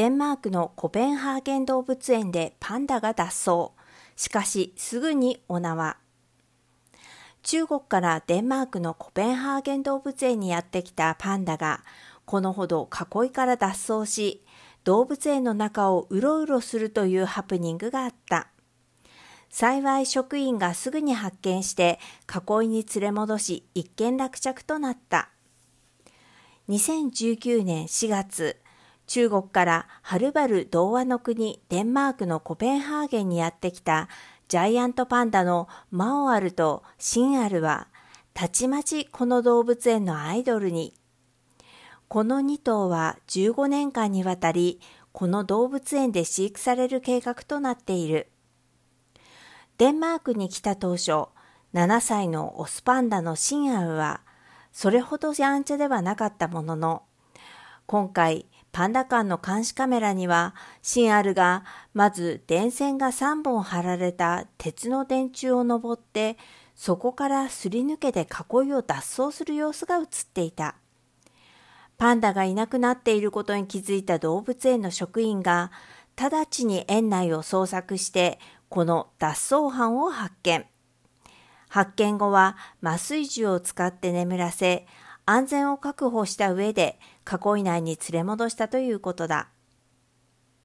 デンマークのコペンハーゲン動物園でパンダが脱走。しかし、すぐにお縄。中国からデンマークのコペンハーゲン動物園にやってきたパンダが、このほど囲いから脱走し、動物園の中をうろうろするというハプニングがあった。幸い職員がすぐに発見して囲いに連れ戻し一件落着となった。2019年4月、中国からはるばる童話の国デンマークのコペンハーゲンにやってきたジャイアントパンダのマオアルとシンアルはたちまちこの動物園のアイドルにこの2頭は15年間にわたり、この動物園で飼育される計画となっている。デンマークに来た当初、7歳のオスパンダのシンアウは、それほどやんちゃではなかったものの、今回、パンダ館の監視カメラには、シンアルがまず電線が3本張られた鉄の電柱を登って、そこからすり抜けて囲いを脱走する様子が映っていた。パンダがいなくなっていることに気づいた動物園の職員が、直ちに園内を捜索して、この脱走犯を発見。発見後は麻酔銃を使って眠らせ、安全を確保した上で囲い内に連れ戻したということだ。